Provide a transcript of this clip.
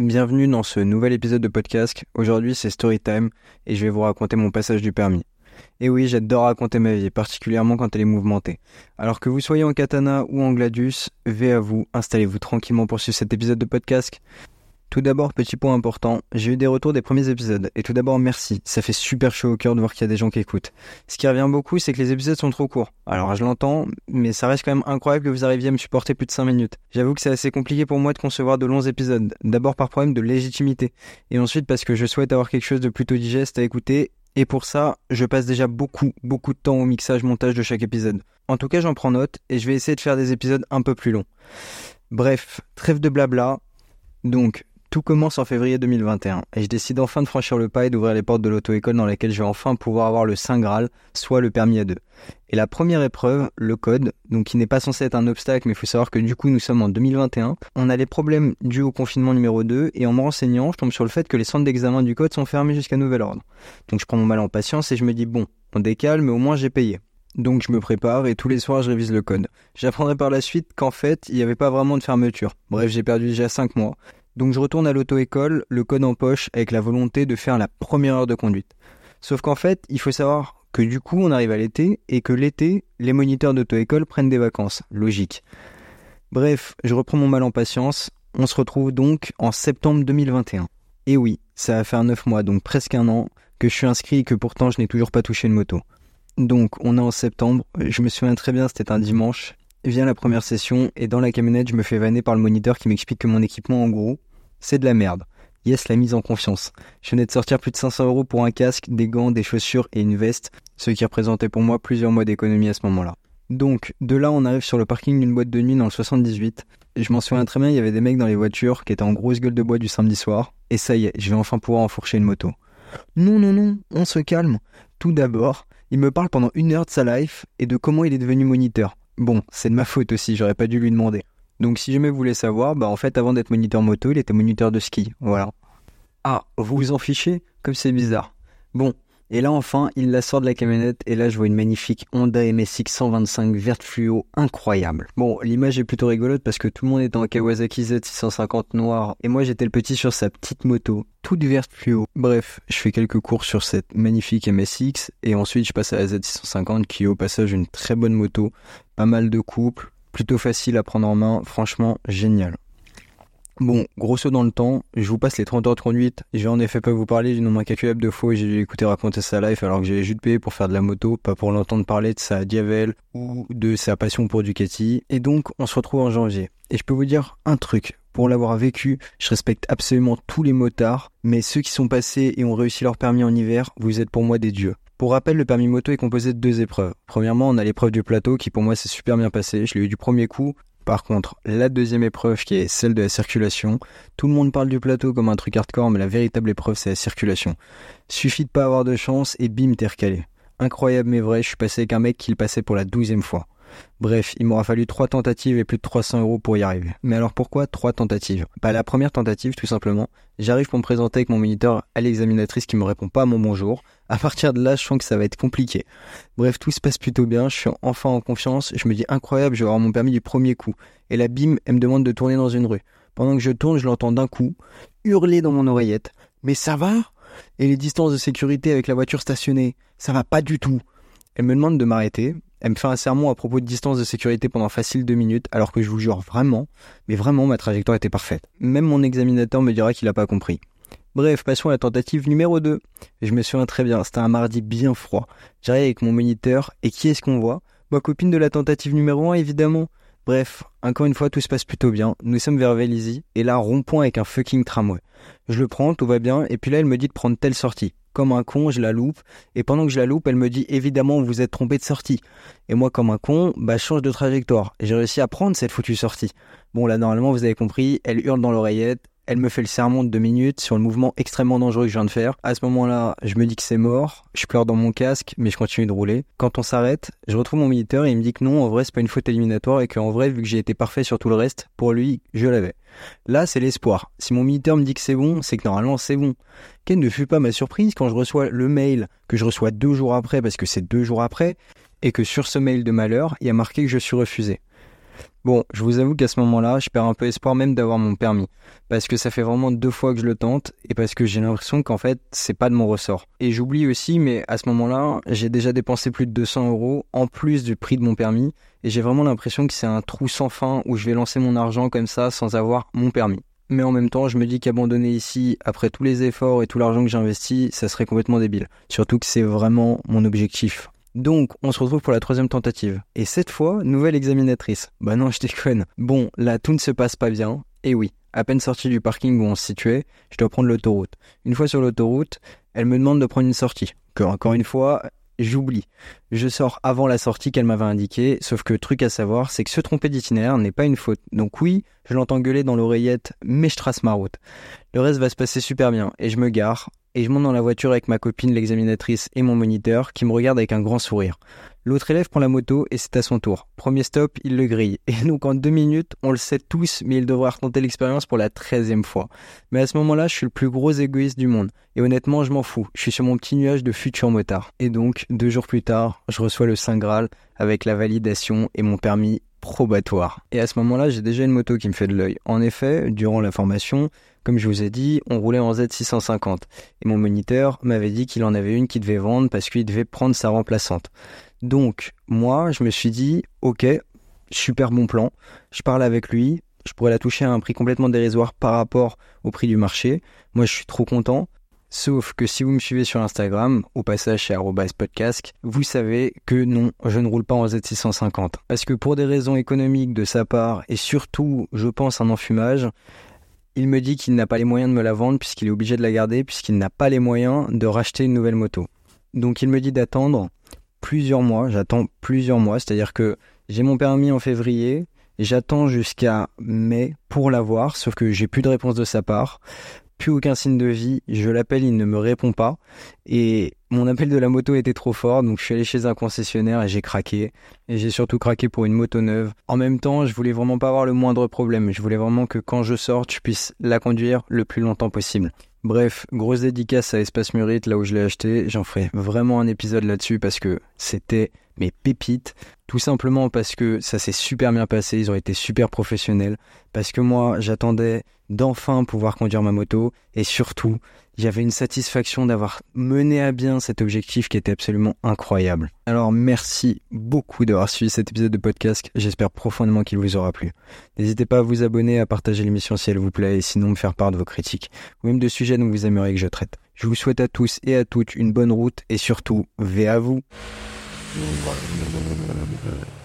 bienvenue dans ce nouvel épisode de podcast. Aujourd'hui c'est Storytime et je vais vous raconter mon passage du permis. Et oui, j'adore raconter ma vie, particulièrement quand elle est mouvementée. Alors que vous soyez en katana ou en gladius, V à vous, installez-vous tranquillement pour suivre cet épisode de podcast. Tout d'abord, petit point important, j'ai eu des retours des premiers épisodes. Et tout d'abord, merci. Ça fait super chaud au cœur de voir qu'il y a des gens qui écoutent. Ce qui revient beaucoup, c'est que les épisodes sont trop courts. Alors, je l'entends, mais ça reste quand même incroyable que vous arriviez à me supporter plus de 5 minutes. J'avoue que c'est assez compliqué pour moi de concevoir de longs épisodes. D'abord par problème de légitimité. Et ensuite parce que je souhaite avoir quelque chose de plutôt digeste à écouter. Et pour ça, je passe déjà beaucoup, beaucoup de temps au mixage, montage de chaque épisode. En tout cas, j'en prends note et je vais essayer de faire des épisodes un peu plus longs. Bref, trêve de blabla. Donc, tout commence en février 2021 et je décide enfin de franchir le pas et d'ouvrir les portes de l'auto-école dans laquelle je vais enfin pouvoir avoir le Saint Graal, soit le permis à deux. Et la première épreuve, le code, donc qui n'est pas censé être un obstacle, mais il faut savoir que du coup nous sommes en 2021, on a les problèmes dus au confinement numéro 2 et en me renseignant, je tombe sur le fait que les centres d'examen du code sont fermés jusqu'à nouvel ordre. Donc je prends mon mal en patience et je me dis bon, on décale, mais au moins j'ai payé. Donc je me prépare et tous les soirs je révise le code. J'apprendrai par la suite qu'en fait il n'y avait pas vraiment de fermeture. Bref, j'ai perdu déjà 5 mois. Donc je retourne à l'auto-école, le code en poche, avec la volonté de faire la première heure de conduite. Sauf qu'en fait, il faut savoir que du coup, on arrive à l'été, et que l'été, les moniteurs d'auto-école prennent des vacances. Logique. Bref, je reprends mon mal en patience. On se retrouve donc en septembre 2021. Et oui, ça va faire 9 mois, donc presque un an, que je suis inscrit et que pourtant je n'ai toujours pas touché une moto. Donc on est en septembre, je me souviens très bien, c'était un dimanche, vient la première session et dans la camionnette, je me fais vanner par le moniteur qui m'explique que mon équipement, en gros, c'est de la merde. Yes, la mise en confiance. Je venais de sortir plus de 500 euros pour un casque, des gants, des chaussures et une veste, ce qui représentait pour moi plusieurs mois d'économie à ce moment-là. Donc, de là, on arrive sur le parking d'une boîte de nuit dans le 78. Et je m'en souviens très bien, il y avait des mecs dans les voitures qui étaient en grosse gueule de bois du samedi soir. Et ça y est, je vais enfin pouvoir enfourcher une moto. Non, non, non, on se calme. Tout d'abord, il me parle pendant une heure de sa life et de comment il est devenu moniteur. Bon, c'est de ma faute aussi, j'aurais pas dû lui demander. Donc si jamais vous voulez savoir, bah en fait avant d'être moniteur moto, il était moniteur de ski, voilà. Ah, vous vous en fichez? Comme c'est bizarre. Bon, et là enfin, il la sort de la camionnette et là je vois une magnifique Honda MSX 125 verte fluo incroyable. Bon, l'image est plutôt rigolote parce que tout le monde était en Kawasaki Z650 noir et moi j'étais le petit sur sa petite moto, toute verte fluo. Bref, je fais quelques cours sur cette magnifique MSX et ensuite je passe à la Z650 qui est au passage une très bonne moto, pas mal de couples, plutôt facile à prendre en main, franchement génial. Bon, grosso dans le temps, je vous passe les 30 heures de conduite. Je vais en effet pas vous parler du nombre incalculable de fois j'ai dû écouter raconter sa life alors que j'avais juste payé pour faire de la moto, pas pour l'entendre parler de sa Diavel ou de sa passion pour Ducati. Et donc, on se retrouve en janvier. Et je peux vous dire un truc. Pour l'avoir vécu, je respecte absolument tous les motards, mais ceux qui sont passés et ont réussi leur permis en hiver, vous êtes pour moi des dieux. Pour rappel, le permis moto est composé de deux épreuves. Premièrement, on a l'épreuve du plateau qui pour moi s'est super bien passé. Je l'ai eu du premier coup. Par contre, la deuxième épreuve qui est celle de la circulation, tout le monde parle du plateau comme un truc hardcore, mais la véritable épreuve c'est la circulation. Suffit de pas avoir de chance et bim, t'es recalé. Incroyable mais vrai, je suis passé avec un mec qui le passait pour la douzième fois. Bref, il m'aura fallu trois tentatives et plus de 300 euros pour y arriver. Mais alors pourquoi trois tentatives? Bah la première tentative, tout simplement, j'arrive pour me présenter avec mon moniteur à l'examinatrice qui me répond pas à mon bonjour. À partir de là, je sens que ça va être compliqué. Bref, tout se passe plutôt bien, je suis enfin en confiance, je me dis incroyable, je vais avoir mon permis du premier coup. Et la bim, elle me demande de tourner dans une rue. Pendant que je tourne, je l'entends d'un coup hurler dans mon oreillette. Mais ça va? Et les distances de sécurité avec la voiture stationnée, ça va pas du tout. Elle me demande de m'arrêter, elle me fait un sermon à propos de distance de sécurité pendant facile deux minutes, alors que je vous jure vraiment, mais vraiment ma trajectoire était parfaite. Même mon examinateur me dira qu'il n'a pas compris. Bref, passons à la tentative numéro 2. Je me souviens très bien, c'était un mardi bien froid. J'arrive avec mon moniteur, et qui est-ce qu'on voit? Ma copine de la tentative numéro 1, évidemment. Bref, encore une fois, tout se passe plutôt bien. Nous sommes vers Vélizy, et là, rond-point avec un fucking tramway. Je le prends, tout va bien, et puis là, elle me dit de prendre telle sortie comme un con, je la loupe. Et pendant que je la loupe, elle me dit évidemment vous êtes trompé de sortie. Et moi comme un con, bah je change de trajectoire. J'ai réussi à prendre cette foutue sortie. Bon là normalement vous avez compris, elle hurle dans l'oreillette, elle me fait le sermon de deux minutes sur le mouvement extrêmement dangereux que je viens de faire. À ce moment-là, je me dis que c'est mort, je pleure dans mon casque, mais je continue de rouler. Quand on s'arrête, je retrouve mon moniteur et il me dit que non, en vrai, c'est pas une faute éliminatoire et qu'en vrai, vu que j'ai été parfait sur tout le reste, pour lui, je l'avais. Là, c'est l'espoir. Si mon moniteur me dit que c'est bon, c'est que normalement c'est bon. Quelle ne fut pas ma surprise quand je reçois le mail que je reçois deux jours après, parce que c'est deux jours après, et que sur ce mail de malheur, il y a marqué que je suis refusé. Bon, je vous avoue qu'à ce moment-là, je perds un peu espoir même d'avoir mon permis. Parce que ça fait vraiment deux fois que je le tente et parce que j'ai l'impression qu'en fait, c'est pas de mon ressort. Et j'oublie aussi, mais à ce moment-là, j'ai déjà dépensé plus de 200 euros en plus du prix de mon permis et j'ai vraiment l'impression que c'est un trou sans fin où je vais lancer mon argent comme ça sans avoir mon permis. Mais en même temps, je me dis qu'abandonner ici, après tous les efforts et tout l'argent que j'ai investi, ça serait complètement débile. Surtout que c'est vraiment mon objectif donc, on se retrouve pour la troisième tentative. Et cette fois, nouvelle examinatrice. Bah non, je déconne. Bon, là, tout ne se passe pas bien. Et oui, à peine sorti du parking où on se situait, je dois prendre l'autoroute. Une fois sur l'autoroute, elle me demande de prendre une sortie. Que, encore une fois, j'oublie. Je sors avant la sortie qu'elle m'avait indiquée, sauf que truc à savoir, c'est que se tromper d'itinéraire n'est pas une faute. Donc oui, je l'entends gueuler dans l'oreillette, mais je trace ma route. Le reste va se passer super bien, et je me gare, et je monte dans la voiture avec ma copine, l'examinatrice et mon moniteur, qui me regarde avec un grand sourire. L'autre élève prend la moto et c'est à son tour. Premier stop, il le grille. Et donc en deux minutes, on le sait tous, mais il devra retenter l'expérience pour la treizième fois. Mais à ce moment-là, je suis le plus gros égoïste du monde. Et honnêtement, je m'en fous. Je suis sur mon petit nuage de futur motard. Et donc, deux jours plus tard, je reçois le Saint Graal avec la validation et mon permis probatoire. Et à ce moment-là, j'ai déjà une moto qui me fait de l'œil. En effet, durant la formation, comme je vous ai dit, on roulait en Z650. Et mon moniteur m'avait dit qu'il en avait une qu'il devait vendre parce qu'il devait prendre sa remplaçante. Donc, moi, je me suis dit, ok, super bon plan. Je parle avec lui. Je pourrais la toucher à un prix complètement dérisoire par rapport au prix du marché. Moi, je suis trop content. Sauf que si vous me suivez sur Instagram, au passage chez podcast, vous savez que non, je ne roule pas en Z650. Parce que pour des raisons économiques de sa part, et surtout, je pense, un enfumage, il me dit qu'il n'a pas les moyens de me la vendre puisqu'il est obligé de la garder, puisqu'il n'a pas les moyens de racheter une nouvelle moto. Donc il me dit d'attendre plusieurs mois, j'attends plusieurs mois, c'est-à-dire que j'ai mon permis en février, j'attends jusqu'à mai pour l'avoir, sauf que j'ai plus de réponse de sa part, plus aucun signe de vie, je l'appelle, il ne me répond pas, et mon appel de la moto était trop fort, donc je suis allé chez un concessionnaire et j'ai craqué. Et j'ai surtout craqué pour une moto neuve. En même temps, je voulais vraiment pas avoir le moindre problème. Je voulais vraiment que quand je sorte, je puisse la conduire le plus longtemps possible. Bref, grosse dédicace à Espace Murite, là où je l'ai acheté. J'en ferai vraiment un épisode là-dessus parce que c'était mes pépites. Tout simplement parce que ça s'est super bien passé, ils ont été super professionnels. Parce que moi, j'attendais d'enfin pouvoir conduire ma moto. Et surtout, avait une satisfaction d'avoir mené à bien cet objectif qui était absolument incroyable. Alors merci beaucoup d'avoir suivi cet épisode de podcast, j'espère profondément qu'il vous aura plu. N'hésitez pas à vous abonner, à partager l'émission si elle vous plaît et sinon me faire part de vos critiques ou même de sujets dont vous aimeriez que je traite. Je vous souhaite à tous et à toutes une bonne route et surtout, V à vous. Yollarını...